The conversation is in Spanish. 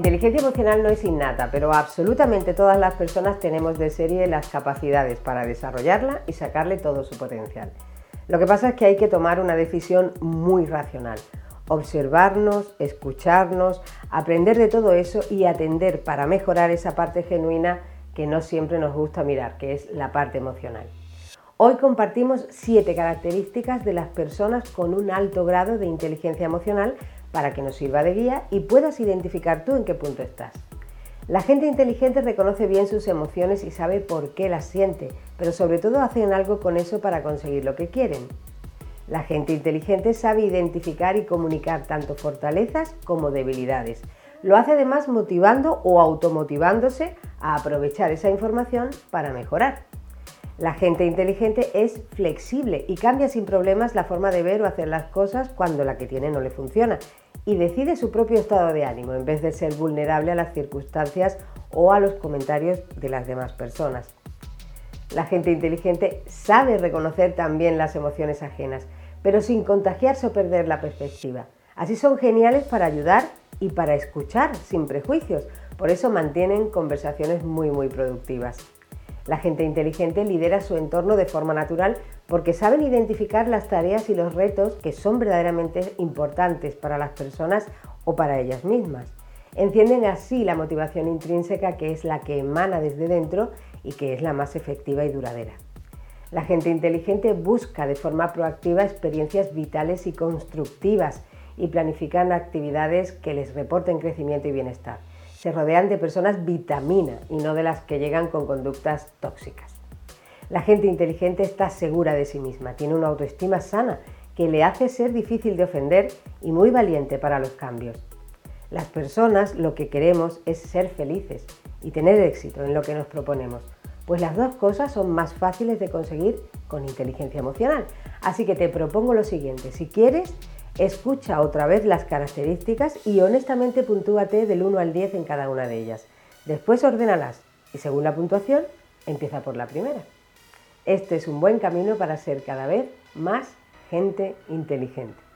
inteligencia emocional no es innata, pero absolutamente todas las personas tenemos de serie las capacidades para desarrollarla y sacarle todo su potencial. Lo que pasa es que hay que tomar una decisión muy racional, observarnos, escucharnos, aprender de todo eso y atender para mejorar esa parte genuina que no siempre nos gusta mirar, que es la parte emocional. Hoy compartimos siete características de las personas con un alto grado de inteligencia emocional para que nos sirva de guía y puedas identificar tú en qué punto estás. La gente inteligente reconoce bien sus emociones y sabe por qué las siente, pero sobre todo hacen algo con eso para conseguir lo que quieren. La gente inteligente sabe identificar y comunicar tanto fortalezas como debilidades. Lo hace además motivando o automotivándose a aprovechar esa información para mejorar. La gente inteligente es flexible y cambia sin problemas la forma de ver o hacer las cosas cuando la que tiene no le funciona y decide su propio estado de ánimo en vez de ser vulnerable a las circunstancias o a los comentarios de las demás personas. La gente inteligente sabe reconocer también las emociones ajenas, pero sin contagiarse o perder la perspectiva. Así son geniales para ayudar y para escuchar sin prejuicios, por eso mantienen conversaciones muy muy productivas. La gente inteligente lidera su entorno de forma natural porque saben identificar las tareas y los retos que son verdaderamente importantes para las personas o para ellas mismas. Encienden así la motivación intrínseca que es la que emana desde dentro y que es la más efectiva y duradera. La gente inteligente busca de forma proactiva experiencias vitales y constructivas y planifican actividades que les reporten crecimiento y bienestar se rodean de personas vitamina y no de las que llegan con conductas tóxicas. La gente inteligente está segura de sí misma, tiene una autoestima sana que le hace ser difícil de ofender y muy valiente para los cambios. Las personas lo que queremos es ser felices y tener éxito en lo que nos proponemos, pues las dos cosas son más fáciles de conseguir con inteligencia emocional. Así que te propongo lo siguiente, si quieres, Escucha otra vez las características y honestamente puntúate del 1 al 10 en cada una de ellas. Después ordénalas y según la puntuación, empieza por la primera. Este es un buen camino para ser cada vez más gente inteligente.